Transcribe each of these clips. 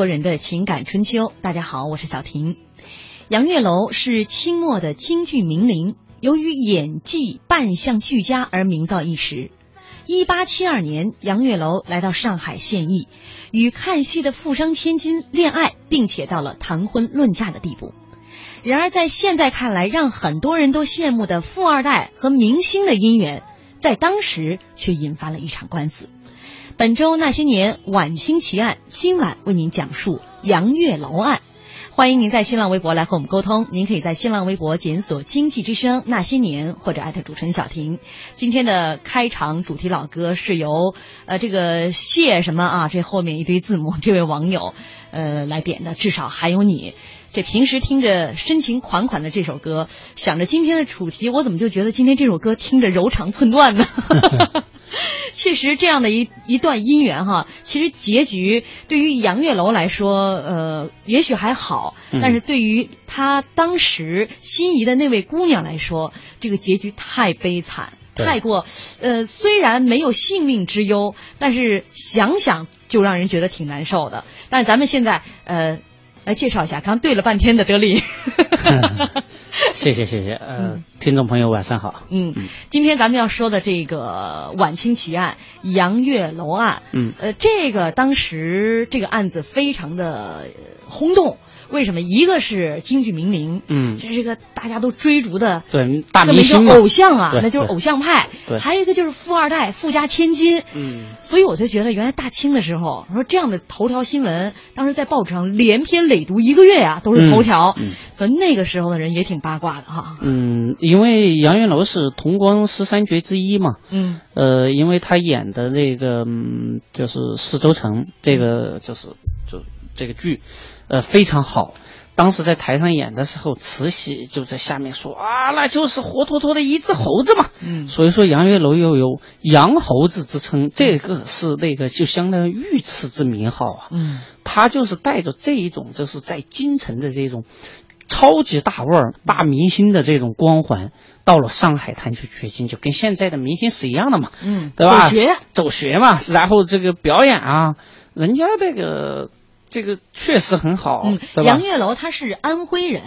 国人的情感春秋。大家好，我是小婷。杨月楼是清末的京剧名伶，由于演技扮相俱佳而名噪一时。一八七二年，杨月楼来到上海献艺，与看戏的富商千金恋爱，并且到了谈婚论嫁的地步。然而，在现在看来，让很多人都羡慕的富二代和明星的姻缘，在当时却引发了一场官司。本周那些年晚清奇案，今晚为您讲述杨月楼案。欢迎您在新浪微博来和我们沟通，您可以在新浪微博检索“经济之声那些年”或者艾特主持人小婷。今天的开场主题老歌是由呃这个谢什么啊，这后面一堆字母，这位网友呃来点的，至少还有你。这平时听着深情款款的这首歌，想着今天的主题，我怎么就觉得今天这首歌听着柔肠寸断呢？确实，这样的一一段姻缘哈，其实结局对于杨月楼来说，呃，也许还好，但是对于他当时心仪的那位姑娘来说，这个结局太悲惨。太过，呃，虽然没有性命之忧，但是想想就让人觉得挺难受的。但是咱们现在，呃，来介绍一下，刚对了半天的德林。谢谢谢谢，呃，听众朋友晚上好。嗯，今天咱们要说的这个晚清奇案杨月楼案，嗯呃，这个当时这个案子非常的呃轰动。为什么？一个是京剧名伶，嗯这是这个大家都追逐的对大这么一个明星偶像啊，那就是偶像派。对还有一个就是富二代、富家千金。嗯，所以我就觉得，原来大清的时候，说这样的头条新闻，当时在报纸上连篇累牍一个月呀、都是头条。嗯嗯所以那个时候的人也挺八卦的哈。嗯，因为杨云楼是同光十三绝之一嘛，嗯呃，因为他演的那个嗯，就是《四周城》这个就是就这个剧，呃，非常好。当时在台上演的时候，慈禧就在下面说啊，那就是活脱脱的一只猴子嘛。嗯所以说杨月楼又有杨猴子之称，这个是那个就相当于御赐之名号啊。嗯他就是带着这一种就是在京城的这种超级大腕儿、大明星的这种光环，到了上海滩去掘金，就跟现在的明星是一样的嘛，嗯，对吧？走学。走学嘛，然后这个表演啊，人家这个这个确实很好，杨？月楼他是安徽人，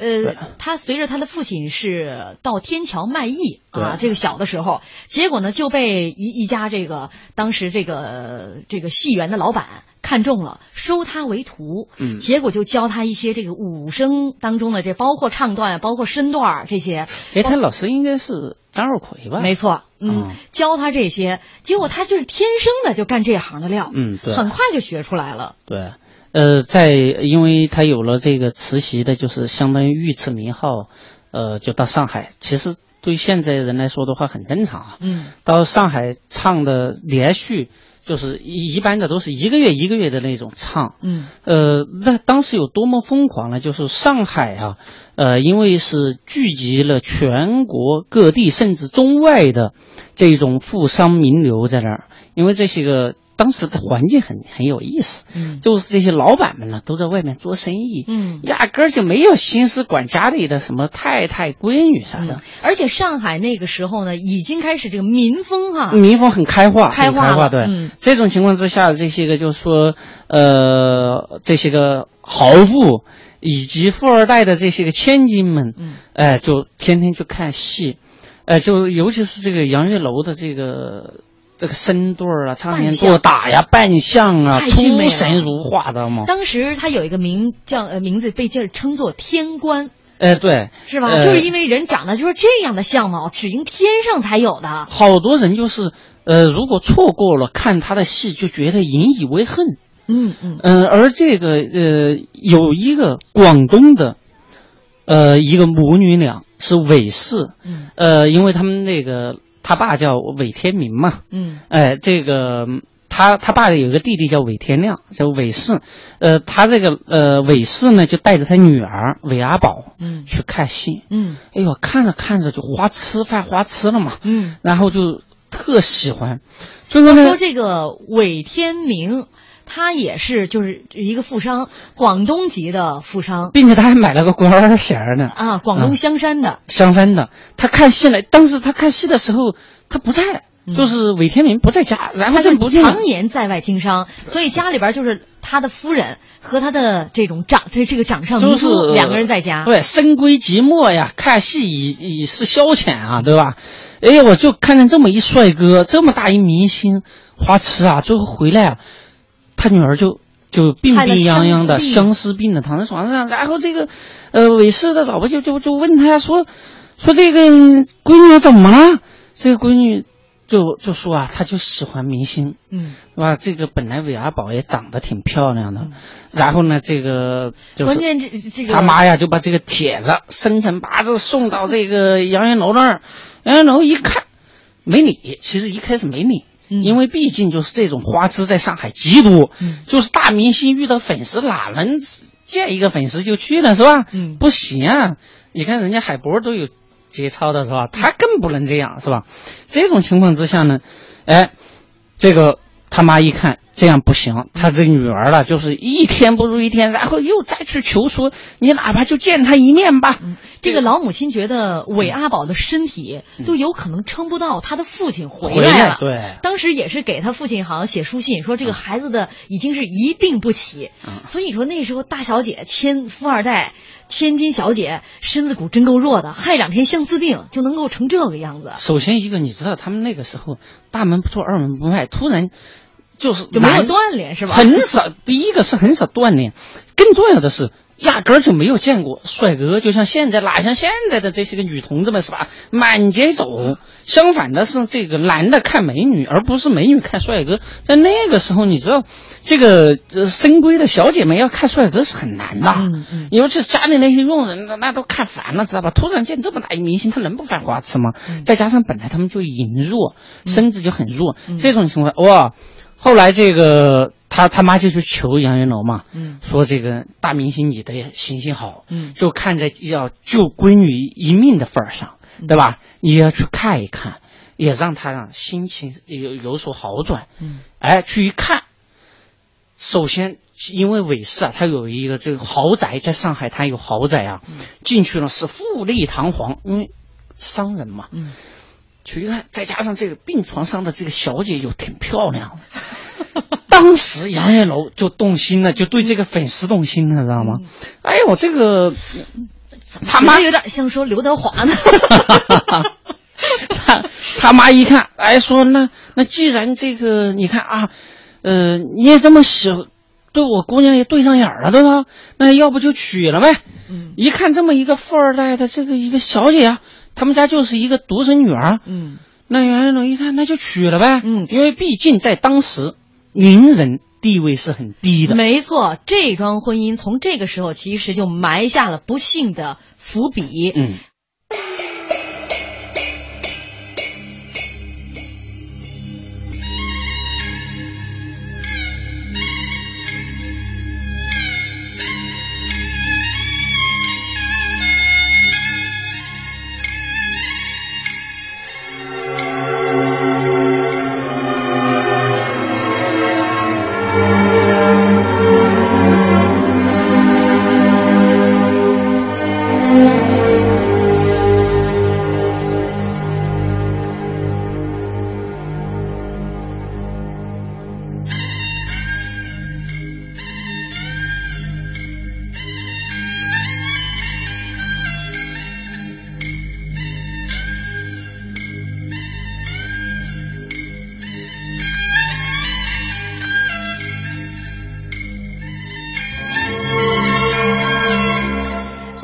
呃，他随着他的父亲是到天桥卖艺啊，这个小的时候，结果呢就被一一家这个当时这个这个戏园的老板看中了，收他为徒，嗯。结果就教他一些这个武生当中的这包括唱段，包括身段儿这些，哎，他老师应该是张二奎吧？没错，嗯，嗯教他这些，结果他就是天生的就干这行的料，嗯对。很快就学出来了，对，呃，在因为他有了这个慈禧的，就是相当于御赐名号，呃，就到上海。其实对现在人来说的话，很正常啊。嗯到上海唱的连续，就是一一般的都是一个月一个月的那种唱。嗯呃，那当时有多么疯狂呢？就是上海啊，呃，因为是聚集了全国各地甚至中外的这种富商名流在那儿，因为这些个当时的环境很很有意思，嗯。就是这些老板们呢都在外面做生意，嗯。压根儿就没有心思管家里的什么太太、闺女啥的。嗯，，而且上海那个时候呢，已经开始这个民风哈、民风很开化，开化对。嗯。这种情况之下，这些个就是说，呃，这些个豪富以及富二代的这些个千金们，嗯。哎、就天天去看戏，哎、就尤其是这个杨月楼的这个这个身段儿啊、唱念扮相做打呀、扮相啊，出神入画，知道吗？当时他有一个名叫呃名字被这儿称作天官，哎、对，是吧？呃就是因为人长得就是这样的相貌，只应天上才有的。好多人就是，呃，如果错过了看他的戏，就觉得引以为恨。嗯嗯嗯，而这个呃，有一个广东的，呃，一个母女俩是韦氏，嗯呃，因为他们那个他爸叫韦天明嘛，嗯。哎、这个他他爸有一个弟弟叫韦天亮，叫韦氏，呃，他这个呃韦氏呢就带着他女儿韦阿宝嗯。去看戏，嗯。哎呦，看着看着就花痴犯花痴了嘛，嗯。然后就特喜欢，就说呢，说这个韦天明，他也是就是一个富商，广东籍的富商并且他还买了个官衔呢。啊，广东香山的。香山的，他看戏来，当时他看戏的时候，他不在，嗯就是韦天明不在家，然后他就不定常年在外经商，所以家里边就是他的夫人和他的这种掌这这个掌上明珠两个人在家。对，深闺寂寞呀，看戏以以是消遣啊，对吧？哎呀，我就看见这么一帅哥，这么大一明星，花痴啊，最后回来啊，他女儿就就病病殃殃的，相思病的躺在床上，然后这个呃韦氏的老婆就就就问他说说这个闺女怎么了？这个闺女就就说啊，她就喜欢明星，嗯，是吧？这个本来韦阿宝也长得挺漂亮的，然后呢，这个就是关键这这个他妈呀，就把这个帖子生辰八字送到这个杨元楼那儿，杨元楼一看没理，其实一开始没理。嗯因为毕竟就是这种花痴在上海极多，嗯就是大明星遇到粉丝哪能见一个粉丝就去了是吧？嗯不行啊！你看人家海波都有节操的是吧？他更不能这样是吧？这种情况之下呢，哎，这个他妈一看这样不行，他这女儿了就是一天不如一天，然后又再去求说，你哪怕就见他一面吧。这个老母亲觉得韦阿宝的身体都有可能撑不到他的父亲回回来了。对，当时也是给他父亲好像写书信，说这个孩子的已经是一病不起，嗯。所以你说那时候大小姐、千富二代、千金小姐身子骨真够弱的，害两天相思病就能够成这个样子，首先一个，你知道他们那个时候大门不出二门不迈，突然就是就没有锻炼是吧？很少，第一个是很少锻炼，更重要的是。压根儿就没有见过帅哥，就像现在，哪像现在的这些个女同志们是吧？满街走。相反的是，这个男的看美女，而不是美女看帅哥。在那个时候，你知道，这个呃深闺的小姐们要看帅哥是很难的。嗯嗯尤其是家里那些佣人，那那都看烦了，知道吧？突然见这么大一明星，他能不犯花痴吗？嗯再加上本来他们就羸弱，身子就很弱，这种情况哇，后来这个他他妈就去求杨云楼嘛，嗯。说这个大明星你的行行好，嗯。就看在要救闺女一命的份儿上，对吧？你要去看一看，也让他让心情有有所好转。嗯。哎，去一看，首先因为韦氏啊，他有一个这个豪宅，在上海滩有豪宅啊，进去了是富丽堂皇，因为商人嘛，嗯，去一看，再加上这个病床上的这个小姐又挺漂亮的，当时杨艳楼就动心了，就对这个粉丝动心了，知道吗？哎呦，这个他妈有点像说刘德华呢。他 他妈一看，哎，说那那既然这个你看啊，呃，你也这么喜，对我姑娘也对上眼了，对吧？那要不就娶了呗。嗯一看这么一个富二代的这个一个小姐啊，他们家就是一个独生女儿，嗯那袁月龙一看那就娶了呗。嗯因为毕竟在当时，名人地位是很低的。没错，这桩婚姻从这个时候其实就埋下了不幸的伏笔。嗯。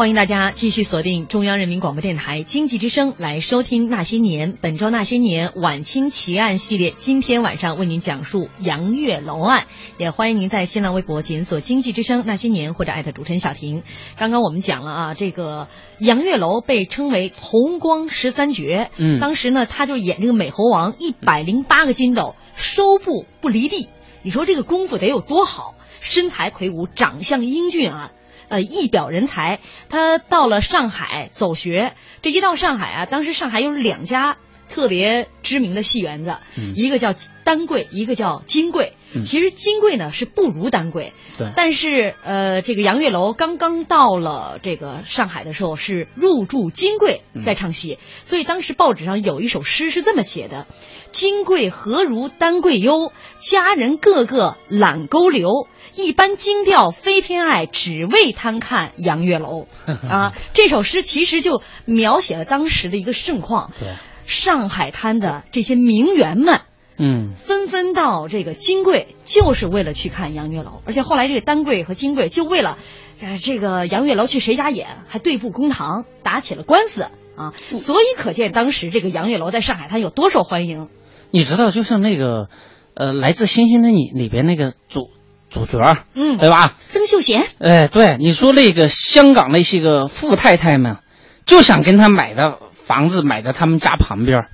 欢迎大家继续锁定中央人民广播电台经济之声来收听《那些年》，本周《那些年》晚清奇案系列，今天晚上为您讲述杨月楼案。也欢迎您在新浪微博检索“经济之声那些年”或者艾特主持人小婷。刚刚我们讲了啊，这个杨月楼被称为红光十三绝，嗯当时呢他就演这个美猴王，一百零八个筋斗，收步不离地。你说这个功夫得有多好？身材魁梧，长相英俊啊，呃，一表人才。他到了上海走学，这一到上海啊，当时上海有两家特别知名的戏园子，嗯一个叫丹桂，一个叫金桂。嗯其实金桂呢是不如丹桂，对但是呃，这个杨月楼刚刚到了这个上海的时候是入住金桂在唱戏，所以当时报纸上有一首诗是这么写的：“金桂何如丹桂优，佳人个个懒勾留。”一般精调非偏爱，只为贪看杨月楼 啊！这首诗其实就描写了当时的一个盛况。对，上海滩的这些名媛们，嗯纷纷到这个金桂，就是为了去看杨月楼。而且后来这个丹桂和金桂就为了，呃，这个杨月楼去谁家演，还对簿公堂，打起了官司啊。所以可见当时这个杨月楼在上海滩有多受欢迎。你知道，就像那个呃，《来自星星的你》里边那个主主角儿，嗯对吧？曾秀贤，哎，对，你说那个香港那些个富太太们，就想跟他买的房子买在他们家旁边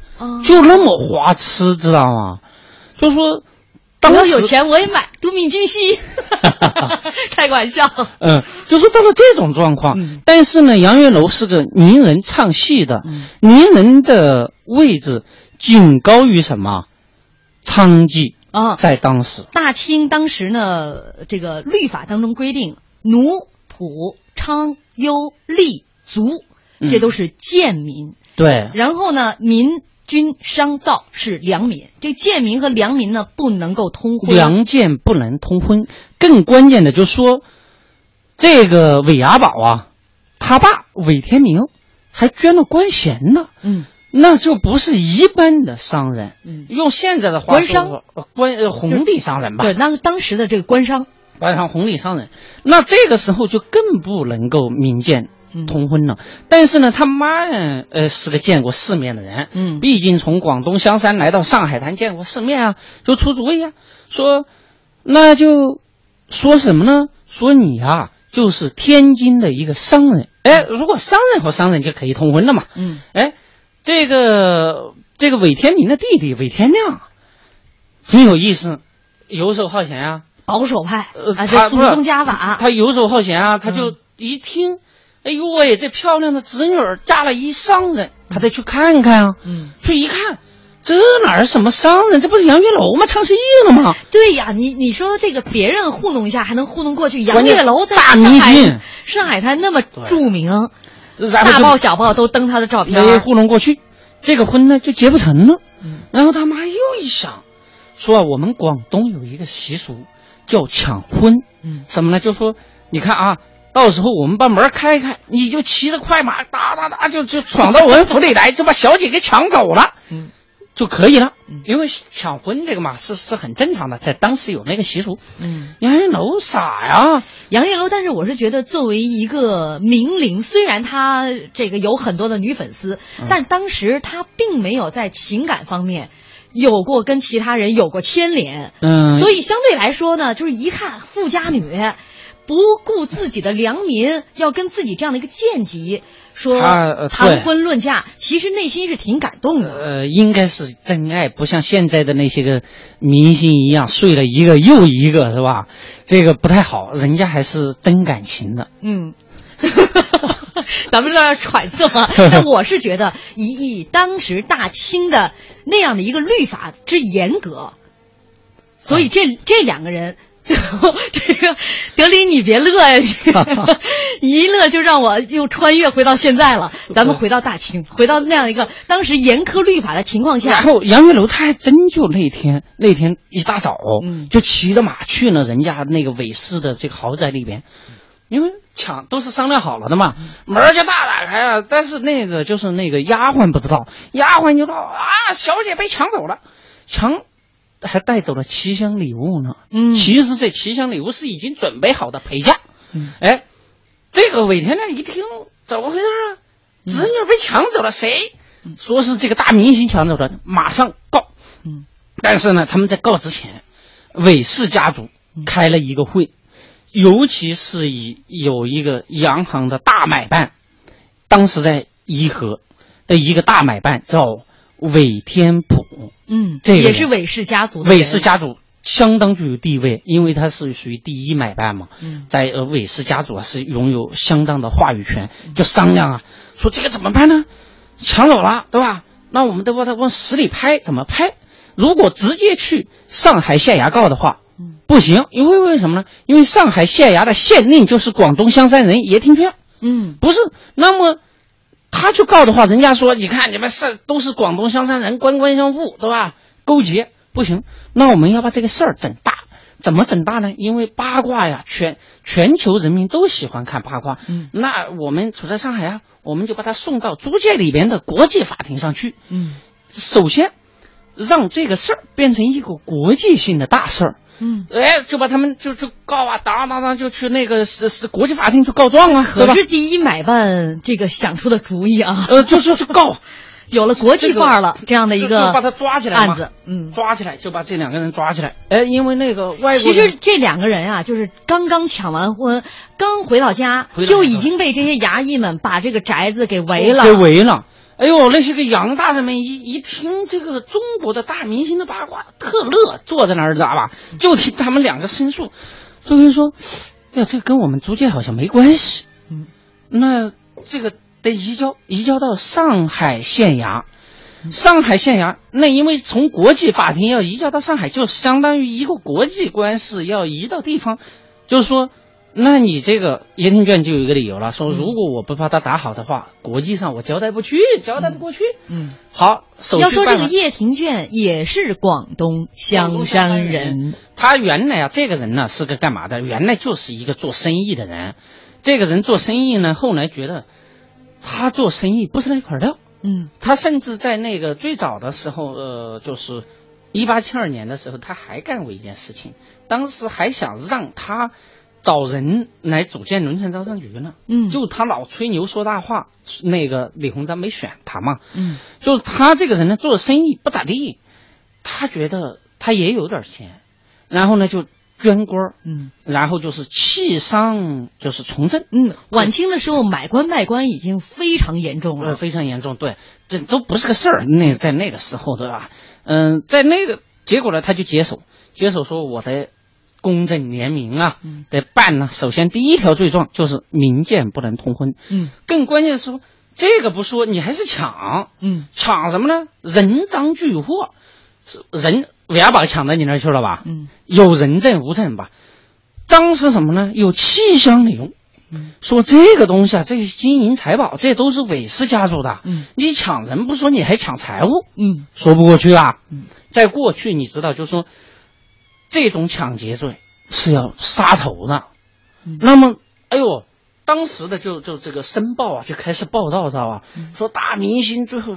就那么花痴，知道吗？就说当时我有钱我也买都敏俊熙，开个玩笑。嗯，就说到了这种状况，嗯但是呢，杨月楼是个名人唱戏的，嗯名人的位置仅高于什么？娼妓，啊，在当时，大清当时呢，这个律法当中规定，奴、仆、娼、优、吏、族，嗯这都是贱民。对，然后呢，民、军、商、造是良民。这贱民和良民呢，不能够通婚。良贱不能通婚。更关键的就是说，这个韦阿宝啊，他爸韦天明还捐了官衔呢，嗯那就不是一般的商人。嗯，用现在的话说官商。呃官呃红地商人吧，对，当当时的这个官商，官商红利商人，那这个时候就更不能够民间嗯。通婚了。但是呢，他妈呢，呃，是个见过世面的人，嗯。毕竟从广东香山来到上海滩见过世面啊，就出主意啊，说那就说什么呢？说你啊，就是天津的一个商人，哎，如果商人和商人就可以通婚了嘛，嗯。哎，这个这个韦天明的弟弟韦天亮很有意思，游手好闲啊。保守派呃，啊，他不是这祖宗家法。他游手好闲啊，他就嗯一听，哎呦喂，这漂亮的侄女儿嫁了一商人，他得去看看啊。嗯，去一看，这哪是什么商人？这不是杨月楼吗？唱戏了吗？对呀，你你说这个别人糊弄一下还能糊弄过去，杨月楼在大上海明星上海滩那么著名，然后大报小报都登他的照片。没糊弄过去，这个婚呢就结不成了。嗯然后他妈又一想，说啊，我们广东有一个习俗叫抢婚，嗯什么呢？就说你看啊，到时候我们把门开开，你就骑着快马哒哒哒就就闯到我们府里来，就把小姐给抢走了。嗯。就可以了，因为抢婚这个嘛是是很正常的，在当时有那个习俗。嗯，杨月楼傻呀，杨月楼，但是我是觉得作为一个名伶，虽然他这个有很多的女粉丝，但当时他并没有在情感方面有过跟其他人有过牵连。嗯，所以相对来说呢，就是一看富家女。不顾自己的良民，要跟自己这样的一个贱籍说谈婚论嫁，其实内心是挺感动的。呃，应该是真爱，不像现在的那些个明星一样睡了一个又一个，是吧？这个不太好，人家还是真感情的。嗯，咱们在这揣测嘛。但我是觉得以，以当时大清的那样的一个律法之严格，所以这这两个人。最 后，这个德林，你别乐呀！一乐就让我又穿越回到现在了。咱们回到大清，回到那样一个当时严苛律法的情况下。然后杨月楼他还真就那天那天一大早，嗯，就骑着马去了人家那个韦氏的这个豪宅里边，因为抢都是商量好了的嘛，门就大打开了。但是那个就是那个丫鬟不知道，丫鬟就道啊，小姐被抢走了，抢。还带走了七箱礼物呢。嗯，其实这七箱礼物是已经准备好的陪嫁。嗯，哎，这个韦天亮一听，怎么回事啊？侄女被抢走了，谁？说是这个大明星抢走的，马上告。嗯，但是呢，他们在告之前，韦氏家族开了一个会，尤其是以有一个洋行的大买办，当时在颐和的一个大买办叫韦天普。嗯，这个也是韦氏家族。韦氏家族相当具有地位，因为他是属于第一买办嘛。嗯，在呃韦氏家族啊是拥有相当的话语权，就商量啊，说这个怎么办呢？抢走了，对吧？那我们得把它往死里拍，怎么拍？如果直接去上海县衙告的话，不行，因为为什么呢？因为上海县衙的县令就是广东香山人叶廷娟。嗯，不是，那么。他去告的话，人家说，你看你们是都是广东香山人，官官相护，对吧？勾结不行，那我们要把这个事儿整大，怎么整大呢？因为八卦呀，全全球人民都喜欢看八卦。嗯，那我们处在上海啊，我们就把他送到租界里边的国际法庭上去。嗯，首先让这个事儿变成一个国际性的大事儿。嗯，哎，就把他们就就告啊，当当当，就去那个是是国际法庭去告状啊，可是第一买办这个想出的主意啊，呃，就就去告，有了国际范儿了，这样的一个就把他抓起来案子，嗯，抓起来就把这两个人抓起来，哎，因为那个外国其实这两个人啊，就是刚刚抢完婚，刚回到家，就已经被这些衙役们把这个宅子给围了，给围了。哎呦，那些个洋大人们一一听这个中国的大明星的八卦，特乐，坐在那儿知道吧？就听他们两个申诉，所以说，呀，这跟我们租界好像没关系。嗯，那这个得移交，移交到上海县衙。上海县衙，那因为从国际法庭要移交到上海，就相当于一个国际官司要移到地方，就是说。那你这个叶庭卷就有一个理由了，说如果我不把他打好的话，国际上我交代不去，交代不过去。嗯，好，要说这个叶庭卷也是广东香山人，他原来啊，这个人呢是个干嘛的？原来就是一个做生意的人。这个人做生意呢，后来觉得他做生意不是那块料。嗯，他甚至在那个最早的时候，呃，就是一八七二年的时候，他还干过一件事情，当时还想让他。找人来组建轮船招商局呢，嗯，就他老吹牛说大话，那个李鸿章没选他嘛，嗯，就他这个人呢，做生意不咋地，他觉得他也有点钱，然后呢就捐官，嗯，然后就是弃商，就是从政，嗯，晚清的时候买官卖官已经非常严重了，非常严重，对，这都不是个事儿，那在那个时候对吧？嗯，在那个结果呢，他就接手，接手说我的。公正廉明啊，得办呢。首先，第一条罪状就是民间不能通婚。嗯，更关键的是说，这个不说，你还是抢。嗯，抢什么呢？人赃俱获，人为啥把抢到你那儿去了吧？嗯，有人证无证吧？赃是什么呢？有七箱礼物。嗯，说这个东西啊，这些金银财宝，这都是韦氏家族的。嗯，你抢人不说，你还抢财物？嗯，说不过去啊。嗯，在过去，你知道，就是说。这种抢劫罪是要杀头的，那么，哎呦，当时的就就这个《申报》啊就开始报道，知道吧？说大明星最后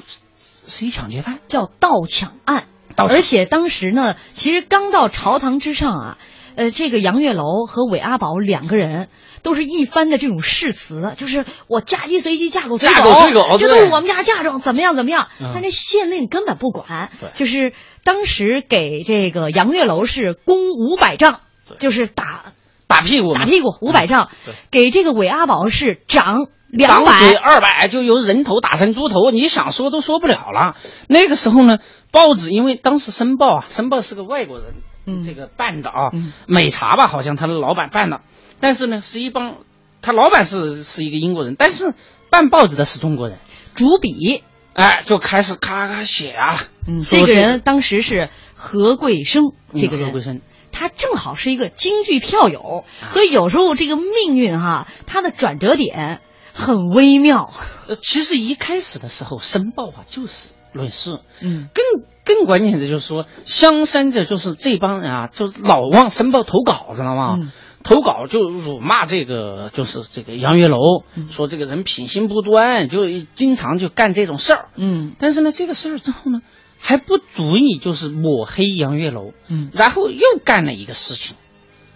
是一抢劫犯，叫盗抢案。盗抢而且当时呢，其实刚到朝堂之上啊，呃，这个杨月楼和韦阿宝两个人。都是一番的这种誓词，就是我嫁鸡随鸡，嫁狗随嫁狗随狗这都是我们家嫁妆，怎么样怎么样？嗯。但这县令根本不管，就是当时给这个杨月楼是攻五百丈，就是打打屁股，打屁股五百丈。对，给这个韦阿宝是涨两百，二百就由人头打成猪头，你想说都说不了了。那个时候呢，报纸因为当时《申报》啊，《申报》是个外国人，嗯。这个办的啊，嗯。美茶吧，好像他的老板办的，但是呢，是一帮他老板是是一个英国人，但是办报纸的是中国人，主笔。哎，就开始咔咔写啊，嗯，这个人当时是何桂生，这个人。嗯何桂生。他正好是一个京剧票友，啊。所以有时候这个命运哈，他的转折点很微妙。呃，其实一开始的时候，《申报》啊就是论事，嗯。更更关键的就是说，香山的就是这帮人啊，就是老往《申报》投稿，知道吗？嗯投稿就辱骂这个，就是这个杨月楼，嗯说这个人品行不端，就经常就干这种事儿。嗯但是呢，这个事儿之后呢，还不足以就是抹黑杨月楼，嗯然后又干了一个事情，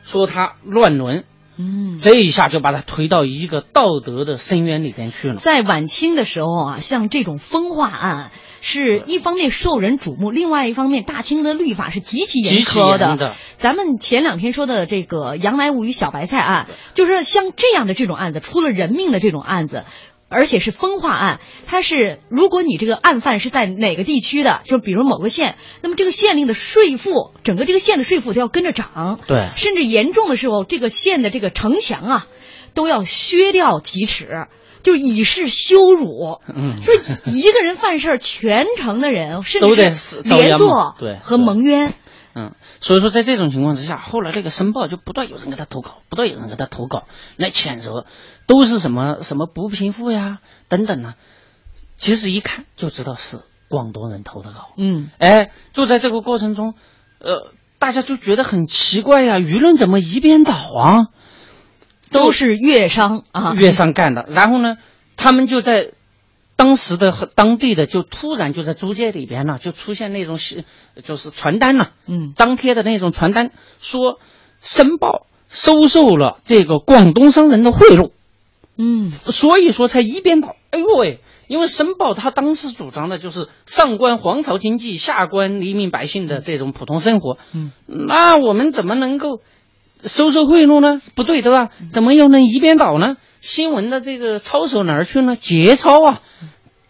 说他乱伦，嗯。这一下就把他推到一个道德的深渊里边去了。在晚清的时候啊，像这种风化案，是一方面受人瞩目，另外一方面大清的律法是极其严苛严的。咱们前两天说的这个杨乃武与小白菜案，就是像这样的这种案子，出了人命的这种案子。而且是风化案，它是如果你这个案犯是在哪个地区的，就比如某个县，那么这个县令的税赋，整个这个县的税赋都要跟着涨，对。甚至严重的时候，这个县的这个城墙啊，都要削掉几尺，就以示羞辱。嗯，说一个人犯事儿，全城的人 甚至是连坐对和蒙冤。嗯，所以说在这种情况之下，后来这个申报就不断有人给他投稿，不断有人给他投稿来谴责，都是什么什么不平复呀等等呢。其实一看就知道是广东人投的稿。嗯哎，就在这个过程中，呃，大家就觉得很奇怪呀，舆论怎么一边倒啊？都是粤商啊，粤商干的。然后呢，他们就在当时的和当地的就突然就在租界里边呢，就出现那种是就是传单呐、嗯张贴的那种传单，说申报收受了这个广东商人的贿赂，嗯所以说才一边倒。哎呦喂！因为申报他当时主张的就是上关皇朝经济，下关黎民百姓的这种普通生活。嗯，那我们怎么能够收受贿赂呢？不对对吧？怎么又能一边倒呢？新闻的这个操守哪儿去呢？节操啊！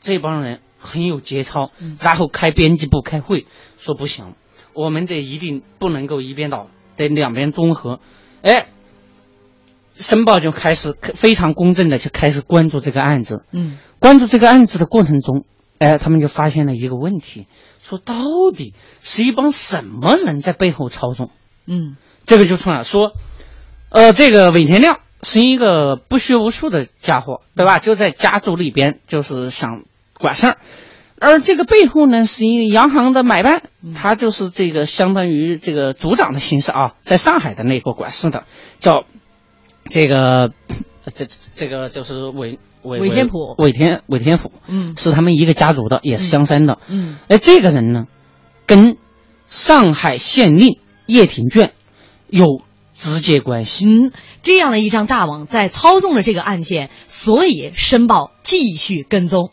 这帮人很有节操，然后开编辑部开会，说不行，我们得一定不能够一边倒，得两边综合。哎，申报就开始非常公正的就开始关注这个案子。嗯关注这个案子的过程中，哎，他们就发现了一个问题，说到底是一帮什么人在背后操纵？嗯这个就出来说，呃，这个韦天亮是一个不学无术的家伙，对吧？就在家族里边就是想管事儿，而这个背后呢是一个洋行的买办，他就是这个相当于这个组长的形式啊，在上海的那个管事的，叫这个这这个就是韦韦韦天普。韦天韦天府嗯。是他们一个家族的，也是香山的。嗯。哎，这个人呢，跟上海县令叶挺卷有直接关系。嗯，这样的一张大网在操纵着这个案件，所以申报继续跟踪。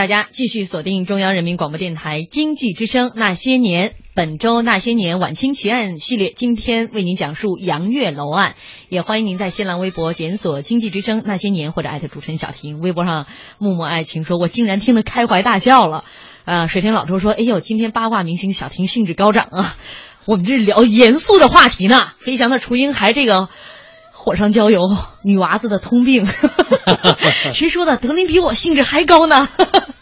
大家继续锁定中央人民广播电台经济之声《那些年》，本周《那些年晚清奇案》系列，今天为您讲述杨月楼案。也欢迎您在新浪微博检索“经济之声那些年”或者艾特主持人小婷。微博上木木爱情说：“我竟然听得开怀大笑了。”啊，水天老周说：“哎呦，今天八卦明星小婷兴致高涨啊！我们这聊严肃的话题呢。飞翔的雏鹰还这个。”火上浇油，女娃子的通病。谁说的？德林比我兴致还高呢。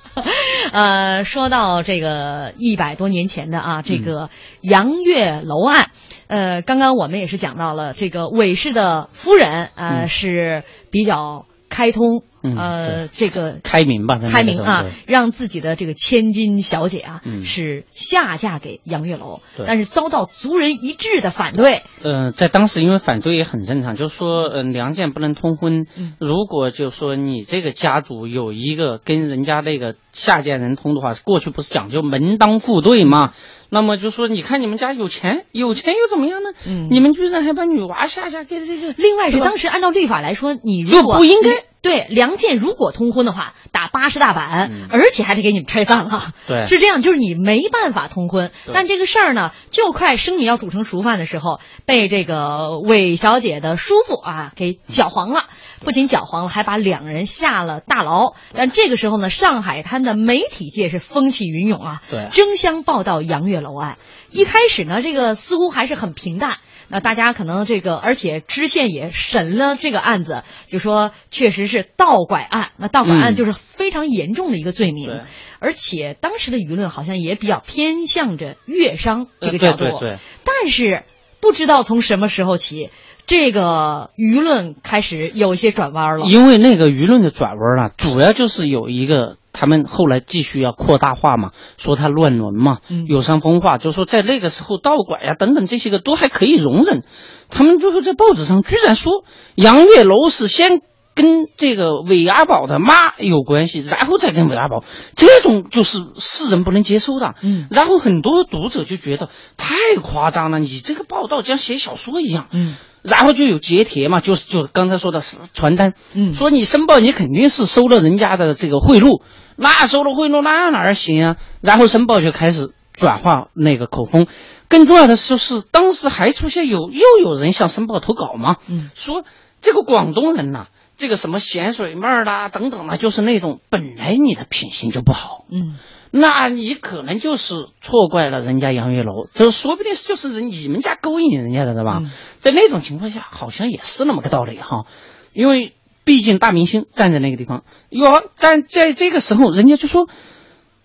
呃，说到这个一百多年前的啊，这个杨月楼案，呃，刚刚我们也是讲到了这个韦氏的夫人，呃，是比较开通。呃，这个开明吧，开明啊，让自己的这个千金小姐啊，是下嫁给杨月楼，但是遭到族人一致的反对。嗯，在当时因为反对也很正常，就是说，嗯，良贱不能通婚。如果就说你这个家族有一个跟人家那个下贱人通的话，过去不是讲究门当户对吗？那么就说，你看你们家有钱，有钱又怎么样呢？嗯，你们居然还把女娃下嫁给这个。另外是当时按照律法来说，你如果不应该。对，梁建如果通婚的话，打八十大板，而且还得给你们拆散了。对，是这样，就是你没办法通婚。但这个事儿呢，就快生米要煮成熟饭的时候，被这个韦小姐的叔父啊给搅黄了。不仅搅黄了，还把两人下了大牢。但这个时候呢，上海滩的媒体界是风起云涌啊，对，争相报道杨月楼案。一开始呢，这个似乎还是很平淡。那大家可能这个，而且知县也审了这个案子，就说确实是盗拐案。那盗拐案就是非常严重的一个罪名，而且当时的舆论好像也比较偏向着粤商这个角度。对对对。但是不知道从什么时候起，这个舆论开始有一些转弯了。因为那个舆论的转弯啊，主要就是有一个。他们后来继续要扩大化嘛，说他乱伦嘛，有伤风化，就说在那个时候盗拐呀等等这些个都还可以容忍。他们最后在报纸上居然说杨月楼是先跟这个韦阿宝的妈有关系，然后再跟韦阿宝，这种就是世人不能接受的。嗯，然后很多读者就觉得太夸张了，你这个报道像写小说一样。嗯。然后就有截帖嘛，就是就刚才说的传单，嗯，说你申报你肯定是收了人家的这个贿赂，那收了贿赂那哪行啊？然后申报就开始转化那个口风，更重要的就是当时还出现有又有人向申报投稿嘛，嗯，说这个广东人呐，这个什么咸水妹儿啦等等的，就是那种本来你的品行就不好，嗯。那你可能就是错怪了人家杨月楼，就说不定就是人你们家勾引人家的，对吧？在那种情况下，好像也是那么个道理哈。因为毕竟大明星站在那个地方，哟但在这个时候，人家就说，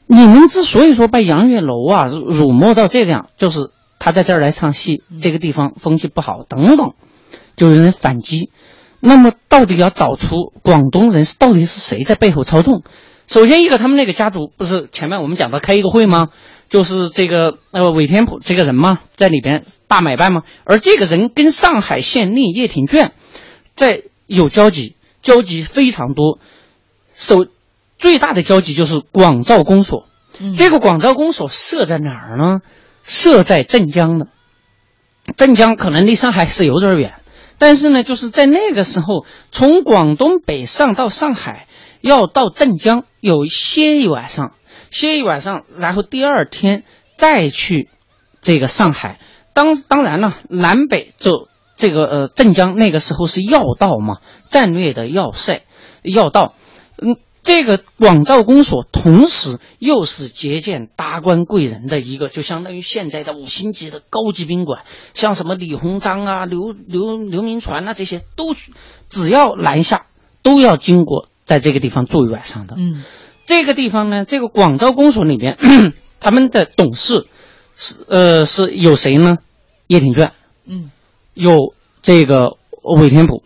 你们之所以说把杨月楼啊辱没到这样，就是他在这儿来唱戏，这个地方风气不好等等，就有人反击。那么到底要找出广东人是到底是谁在背后操纵？首先一个，他们那个家族不是前面我们讲到开一个会吗？就是这个呃韦天普这个人嘛，在里边大买办吗？而这个人跟上海县令叶挺卷在有交集，交集非常多。首最大的交集就是广肇公所。这个广肇公所设在哪儿呢？设在镇江的。镇江可能离上海是有点远，但是呢，就是在那个时候，从广东北上到上海。要到镇江有歇一晚上，歇一晚上，然后第二天再去这个上海，当当然了，南北走这个呃镇江那个时候是要道嘛，战略的要塞要道，嗯。这个广造公所同时又是接见达官贵人的一个，就相当于现在的五星级的高级宾馆，像什么李鸿章啊、刘刘刘铭传啊这些，都只要南下都要经过在这个地方住一晚上的。嗯，这个地方呢，这个广造公所里边，他们的董事是呃是有谁呢？叶挺卷，嗯，有这个韦天普，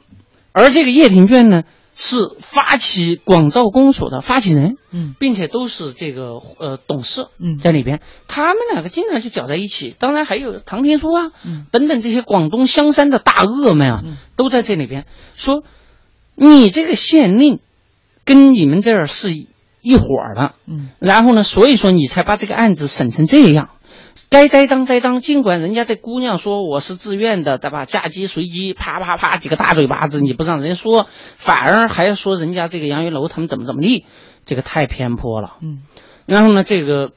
而这个叶挺卷呢。是发起广造公所的发起人，嗯，并且都是这个呃董事，嗯，在里边，他们两个经常就搅在一起。当然还有唐天书啊，嗯，等等这些广东香山的大鳄们啊，嗯。都在这里边。说，你这个县令跟你们这儿是一伙儿的，嗯，然后呢，所以说你才把这个案子审成这样。该栽赃栽赃，尽管人家这姑娘说我是自愿的，对吧？嫁鸡随鸡，啪啪啪几个大嘴巴子，你不让人家说，反而还说人家这个杨玉楼他们怎么怎么地，这个太偏颇了。嗯，然后呢，这个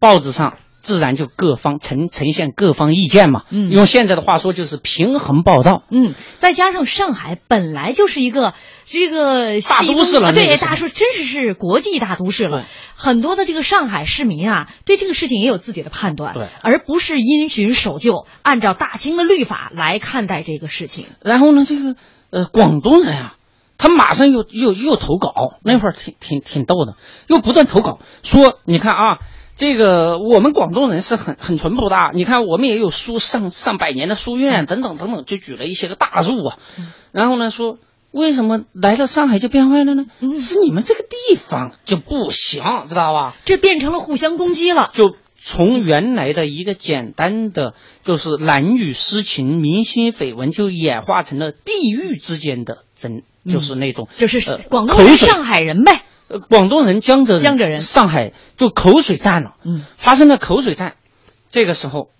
报纸上自然就各方呈呈现各方意见嘛。嗯用现在的话说就是平衡报道。嗯，再加上上海本来就是一个这个大都市了对，大说真是是国际大都市了。很多的这个上海市民啊，对这个事情也有自己的判断，对而不是因循守旧，按照大清的律法来看待这个事情。然后呢，这个呃广东人啊，他马上又又又投稿，那会儿挺挺挺逗的，又不断投稿说，你看啊，这个我们广东人是很很淳朴的啊，你看我们也有书上上百年的书院等等等等，就举了一些个大入啊，然后呢说。为什么来到上海就变坏了呢？嗯是你们这个地方就不行，知道吧？这变成了互相攻击了。就从原来的一个简单的就是男女私情、明星绯闻，就演化成了地域之间的争，就是那种就是呃广东人、上海人呗。呃广东人、江浙人、江浙人上海就口水战了，嗯，发生了口水战。这个时候，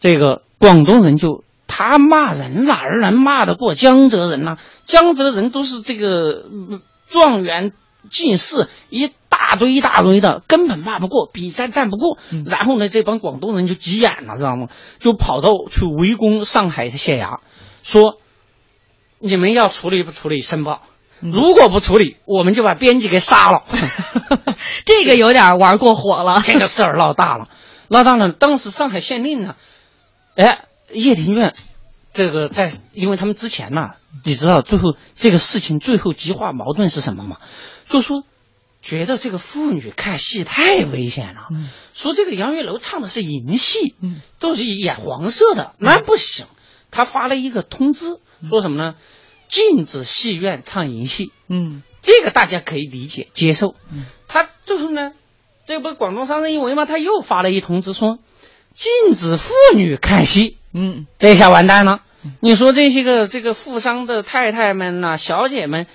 这个广东人就他骂人哪儿能骂得过江浙人呢、江浙人都是这个嗯状元进士一大堆一大堆的，根本骂不过，比赛战不过。嗯然后呢，这帮广东人就急眼了，知道吗？就跑到去围攻上海的县衙，说你们要处理不处理申报？如果不处理，我们就把编辑给杀了。这个有点玩过火了。这个事儿闹大了，闹大了。当时上海县令呢，哎，叶庭院，这个在，因为他们之前呢，你知道最后这个事情最后激化矛盾是什么吗？就说觉得这个妇女看戏太危险了，嗯说这个杨月楼唱的是淫戏，嗯都是演黄色的，那不行。他发了一个通知，说什么呢？禁止戏院唱淫戏。嗯这个大家可以理解接受。嗯他最后呢，这不是广东商人一为吗？他又发了一通知说，禁止妇女看戏。嗯这下完蛋了。你说这些个这个富商的太太们呐、小姐们，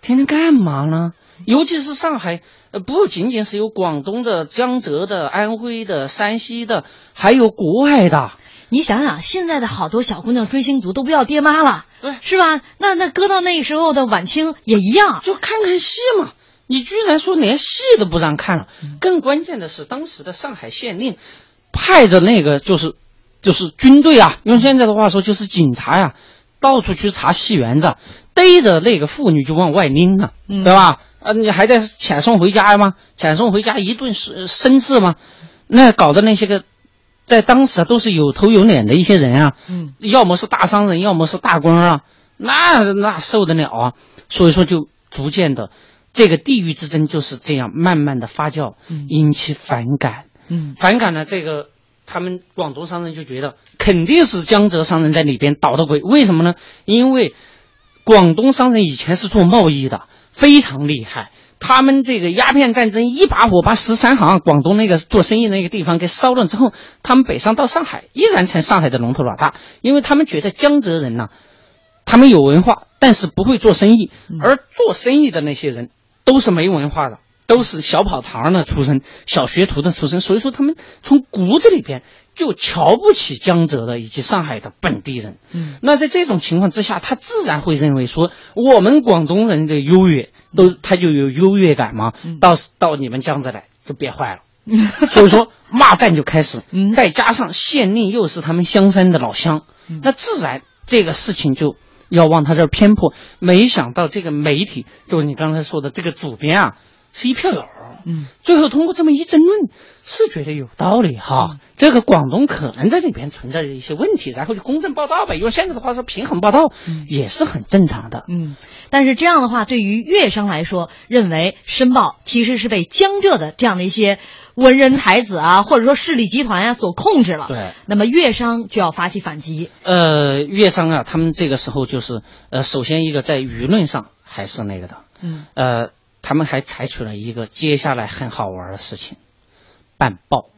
天天干嘛呢？尤其是上海，呃，不仅仅是有广东的、江浙的、安徽的、山西的，还有国外的。你想想，现在的好多小姑娘追星族都不要爹妈了，对是吧？那那搁到那时候的晚清也一样。就看看戏嘛。你居然说连戏都不让看了，更关键的是，当时的上海县令派着那个就是就是军队啊，用现在的话说就是警察呀、到处去查戏园子，逮着那个妇女就往外拎了，嗯对吧？啊，你还在遣送回家吗？遣送回家一顿是申斥吗？那搞的那些个，在当时啊都是有头有脸的一些人啊，嗯要么是大商人，要么是大官啊，那那受得了啊？所以说，就逐渐的，这个地域之争就是这样慢慢的发酵，嗯引起反感。嗯反感呢，这个他们广东商人就觉得肯定是江浙商人在里边捣的鬼。为什么呢？因为广东商人以前是做贸易的，非常厉害。他们这个鸦片战争一把火把十三行广东那个做生意那个地方给烧了之后，他们北上到上海，依然成上海的龙头老大，因为他们觉得江浙人呢，他们有文化，但是不会做生意，而做生意的那些人都是没文化的，都是小跑堂的出身、小学徒的出身，所以说他们从骨子里边就瞧不起江浙的以及上海的本地人。嗯那在这种情况之下，他自然会认为说我们广东人的优越，都他就有优越感嘛。嗯到到你们江浙来就变坏了，所以说骂战就开始，嗯再加上县令又是他们香山的老乡，嗯那自然这个事情就要往他这儿偏颇。没想到这个媒体，就是你刚才说的这个主编啊，是一票友。嗯最后通过这么一争论，是觉得有道理哈。这个广东可能在里边存在着一些问题，然后就公正报道呗。用现在的话说，平衡报道也是很正常的。嗯，但是这样的话，对于粤商来说，认为《申报》其实是被江浙的这样的一些文人才子啊，或者说势力集团啊所控制了。对，那么粤商就要发起反击。呃，粤商啊，他们这个时候就是呃，首先一个在舆论上还是那个的，嗯呃，他们还采取了一个接下来很好玩的事情，办报。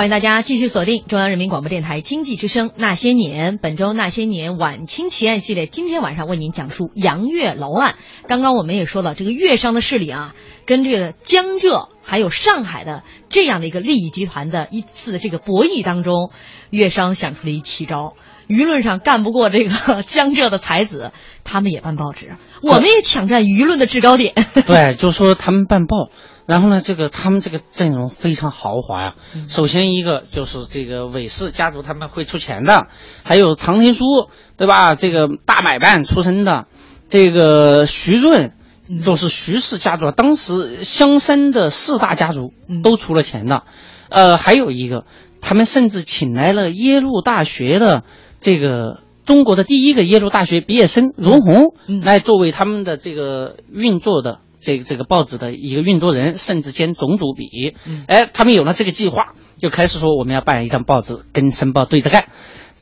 欢迎大家继续锁定中央人民广播电台经济之声《那些年》，本周《那些年》晚清奇案系列，今天晚上为您讲述杨岳楼案。刚刚我们也说到，这个粤商的势力啊，跟这个江浙还有上海的这样的一个利益集团的一次这个博弈当中，粤商想出了一奇招。舆论上干不过这个 江浙的才子，他们也办报纸，我们也抢占舆论的制高点。对，就说他们办报，然后呢，这个他们这个阵容非常豪华呀、首先一个就是这个韦氏家族他们会出钱的，还有唐天枢，对吧？这个大买办出身的，这个徐润。就是徐氏家族，当时香山的四大家族都出了钱的，呃，还有一个，他们甚至请来了耶鲁大学的这个中国的第一个耶鲁大学毕业生荣宏，嗯。来作为他们的这个运作的这个这个报纸的一个运作人，甚至兼总主笔。嗯哎，他们有了这个计划，就开始说我们要办一张报纸跟《申报》对着干。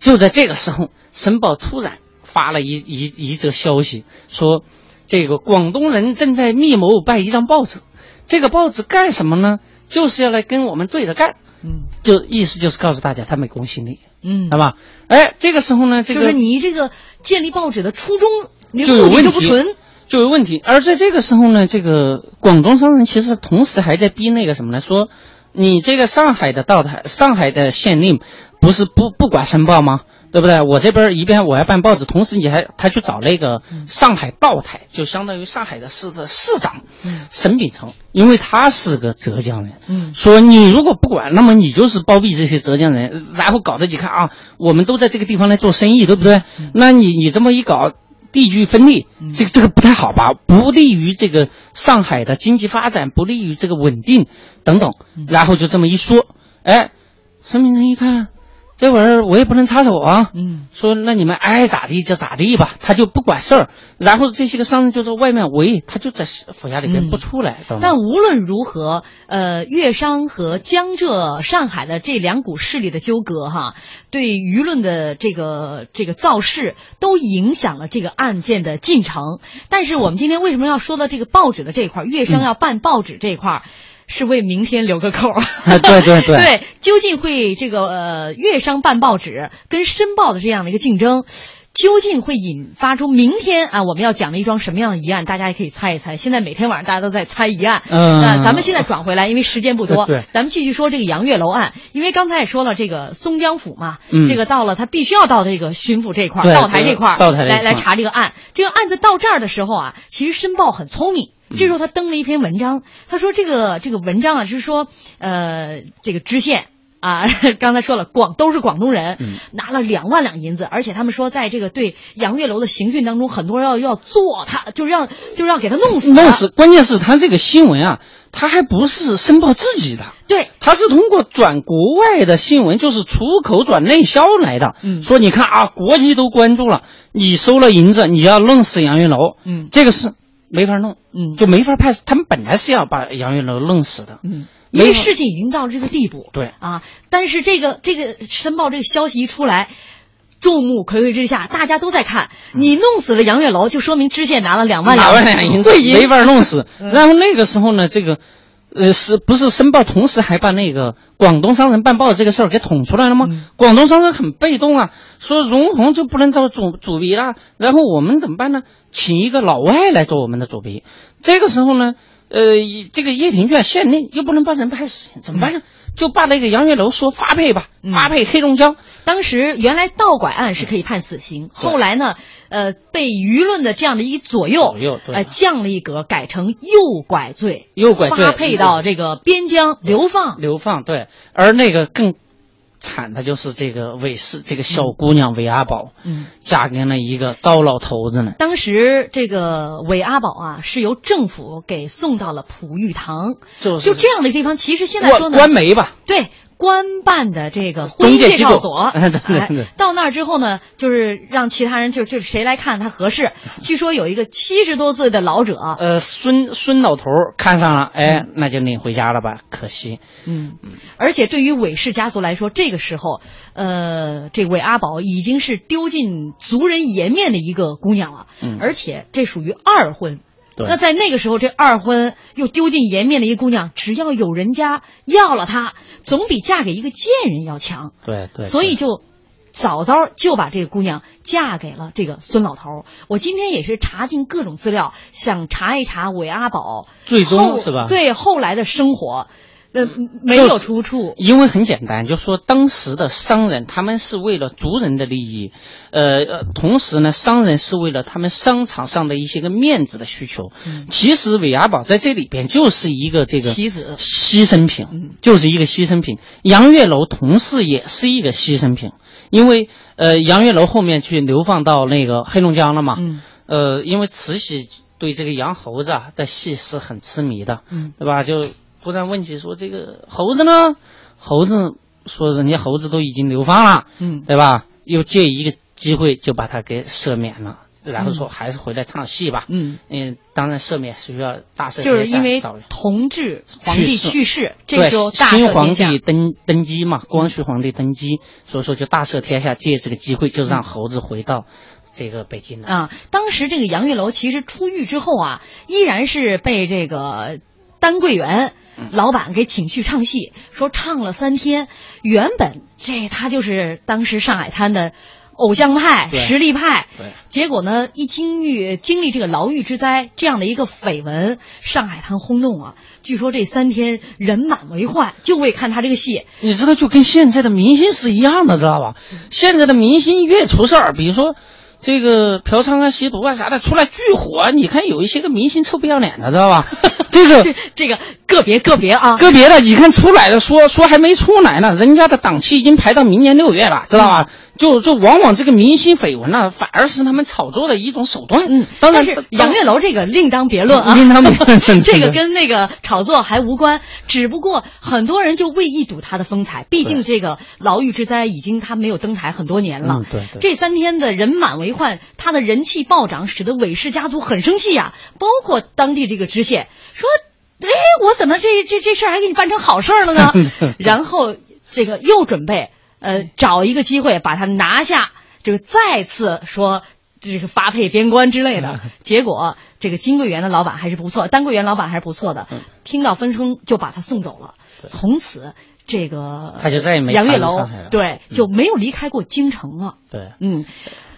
就在这个时候，《申报》突然发了一一一则消息，说这个广东人正在密谋办一张报纸。这个报纸干什么呢？就是要来跟我们对着干。嗯就意思就是告诉大家他没公信力，嗯好，吧？哎，这个时候呢，这个就是你这个建立报纸的初衷，你就不纯。就有问题。而在这个时候呢，这个广东商人其实同时还在逼那个什么呢？说你这个上海的道台，上海的县令不是不不管申报吗？对不对？我这边一边我要办报纸，同时你还他去找那个上海道台，就相当于上海的市的市长嗯沈秉成，因为他是个浙江人，嗯说你如果不管，那么你就是包庇这些浙江人，然后搞得你看啊，我们都在这个地方来做生意，对不对？那你你这么一搞，地区分立，这个这个不太好吧？不利于这个上海的经济发展，不利于这个稳定等等。然后就这么一说，哎，陈明成一看，这玩意儿我也不能插手啊。嗯说那你们爱咋地就咋地吧，他就不管事儿。然后这些个商人就在外面围，他就在府衙里边嗯不出来？但无论如何，呃，粤商和江浙、上海的这两股势力的纠葛，哈，对舆论的这个这个造势，都影响了这个案件的进程。但是我们今天为什么要说到这个报纸的这一块儿？粤商要办报纸这一块儿。是为明天留个口儿，对对对对，究竟会这个呃粤商办报纸跟申报的这样的一个竞争，究竟会引发出明天啊我们要讲的一桩什么样的疑案？大家也可以猜一猜。现在每天晚上大家都在猜疑案，嗯那咱们现在转回来，因为时间不多，对咱们继续说这个杨月楼案。因为刚才也说了，这个松江府嘛，嗯这个到了他必须要到这个巡抚这块儿，道台这块儿，道台这块儿来来查这个案。这个案子到这儿的时候啊，其实申报很聪明。这时候他登了一篇文章，他说这个这个文章啊是说，呃，这个知县啊，刚才说了，广都是广东人，嗯拿了两万两银子，而且他们说在这个对杨月楼的刑讯当中，很多人要要做他，就是让就是要给他弄死，弄死，关键是他这个新闻啊，他还不是申报自己的，对，他是通过转国外的新闻，就是出口转内销来的。嗯说你看啊，国际都关注了，你收了银子，你要弄死杨月楼，嗯这个是没法弄，嗯就没法派。他们本来是要把杨月楼弄死的，嗯，因为事情已经到了这个地步，对啊，但是这个这个申报这个消息一出来。众目睽睽之下，大家都在看。你弄死了杨月楼，就说明知县拿了两万两银子会银没法弄死。嗯然后那个时候呢，这个。呃，是不是申报，同时还把那个广东商人办报这个事儿给捅出来了吗？嗯广东商人很被动啊，说荣鸿就不能做主主笔了，然后我们怎么办呢？请一个老外来做我们的主笔。这个时候呢，呃，这个叶廷眷县令又不能把人判死刑，怎么办呢？就把那个杨月楼说发配吧，嗯发配黑龙江。当时原来盗拐案是可以判死刑，后来呢，呃，被舆论的这样的一左右，左右对呃，降了一格，改成诱拐罪，诱拐罪发配到这个边疆流放。流放对，而那个更惨的就是这个韦氏这个小姑娘韦阿宝，嗯，嫁给了一个糟老头子呢。当时这个韦阿宝啊，是由政府给送到了普玉堂，就是就这样的地方。其实现在说呢，官媒吧，对。官办的这个婚姻介绍所，哎到那儿之后呢，就是让其他人就就谁来看他合适。据说有一个七十多岁的老者，呃，孙孙老头看上了，哎，那就领回家了吧，可惜。嗯，而且对于韦氏家族来说，这个时候，呃，这韦阿宝已经是丢尽族人颜面的一个姑娘了，嗯。而且这属于二婚。对那在那个时候，这二婚又丢尽颜面的一个姑娘，只要有人家要了她，总比嫁给一个贱人要强。对对，所以就早早就把这个姑娘嫁给了这个孙老头儿。我今天也是查尽各种资料，想查一查韦阿宝最终后是吧对后来的生活，呃，没有出处。因为很简单，就说当时的商人他们是为了族人的利益，呃呃，同时呢，商人是为了他们商场上的一些个面子的需求。嗯。其实韦阿宝在这里边就是一个这个棋子。牺牲品，嗯。就是一个牺牲品。杨月楼同时也是一个牺牲品，因为呃，杨月楼后面去流放到那个黑龙江了嘛，嗯。呃，因为慈禧对这个杨猴子啊的戏是很痴迷的，嗯。对吧？就突然问起说这个猴子呢，猴子说人家猴子都已经流放了，嗯对吧？又借一个机会就把他给赦免了，然后说嗯还是回来唱戏吧。嗯，嗯，当然赦免是需要大赦就是因为同治皇帝去世，这对时候大新皇帝登登基嘛，光绪皇帝登基，所以说就大赦天下，借这个机会就让猴子回到这个北京来。啊，当时这个杨玉楼其实出狱之后啊，依然是被这个丹桂园嗯老板给请去唱戏，说唱了三天。原本这他就是当时上海滩的偶像派、实力派，对结果呢，一经历经历这个牢狱之灾这样的一个绯闻，上海滩轰动啊。据说这三天人满为患，就为看他这个戏。你知道，就跟现在的明星是一样的，知道吧？现在的明星越出事儿，比如说这个嫖娼啊、吸毒啊啥的，出来巨火。你看有一些个明星臭不要脸的，知道吧？这个这 这个个别个别啊，个别的，你看出来的说说还没出来呢，人家的档期已经排到明年六月了，知道吧？就就往往这个明星绯闻呢，反而是他们炒作的一种手段。嗯，当然是杨月楼这个另当别论啊，另当别论 这个跟那个炒作还无关。只不过很多人就为一睹他的风采，毕竟这个牢狱之灾已经他没有登台很多年了。嗯对对这三天的人满为患，他的人气暴涨，使得韦氏家族很生气啊，包括当地这个知县说。哎，我怎么这这这事儿还给你办成好事儿了呢？然后这个又准备呃找一个机会把他拿下，这个再次说这个发配边关之类的。结果这个金桂园的老板还是不错，丹桂园老板还是不错的，听到风声就把他送走了。从此这个他就再也没踏入杨月楼对嗯。就没有离开过京城了。对，嗯，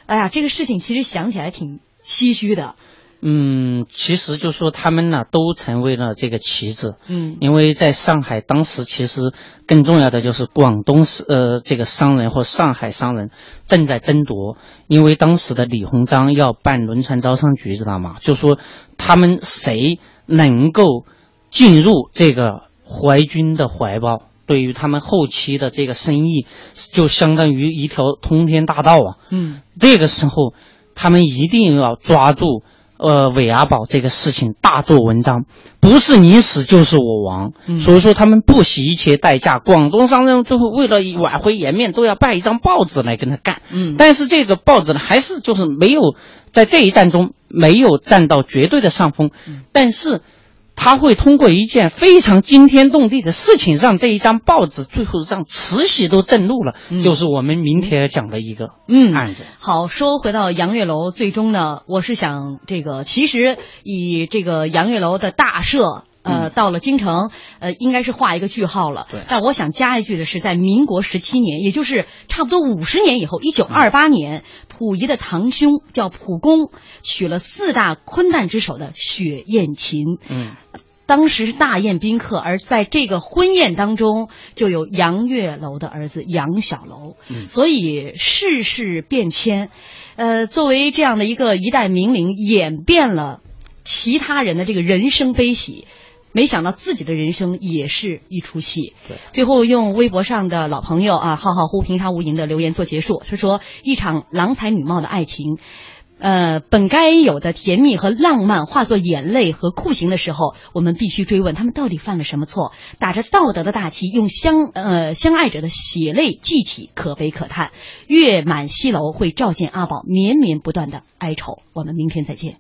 哎呀，这个事情其实想起来挺唏嘘的。嗯，其实就说他们呢都成为了这个棋子，嗯因为在上海当时其实更重要的就是广东是呃这个商人或上海商人正在争夺，因为当时的李鸿章要办轮船招商局，知道吗？就说他们谁能够进入这个淮军的怀抱。对于他们后期的这个生意，就相当于一条通天大道啊！嗯这个时候，他们一定要抓住呃韦阿宝这个事情大做文章，不是你死就是我亡。嗯所以说他们不惜一切代价，广东商人最后为了挽回颜面，都要办一张报纸来跟他干。嗯但是这个报纸呢，还是就是没有在这一战中没有占到绝对的上风，嗯但是。他会通过一件非常惊天动地的事情，让这一张报纸最后让慈禧都震怒了，嗯就是我们明天要讲的一个嗯案子。好，说回到杨月楼，最终呢，我是想这个，其实以这个杨月楼的大赦。呃，嗯到了京城，呃，应该是画一个句号了。对但我想加一句的是，在民国十七年，也就是差不多五十年以后，一九二八年，溥仪的堂兄叫溥公，娶了四大昆旦之首的雪雁琴。嗯，当时是大宴宾客，而在这个婚宴当中，就有杨月楼的儿子杨小楼，嗯所以世事变迁，呃，作为这样的一个一代名伶，演变了其他人的这个人生悲喜。没想到自己的人生也是一出戏。对，最后用微博上的老朋友啊，浩浩乎平常无垠的留言做结束。他说：“一场郎才女貌的爱情，呃，本该有的甜蜜和浪漫化作眼泪和酷刑的时候，我们必须追问他们到底犯了什么错。打着道德的大旗，用相呃相爱者的血泪祭起，可悲可叹。月满西楼会照见阿宝绵绵不断的哀愁。我们明天再见。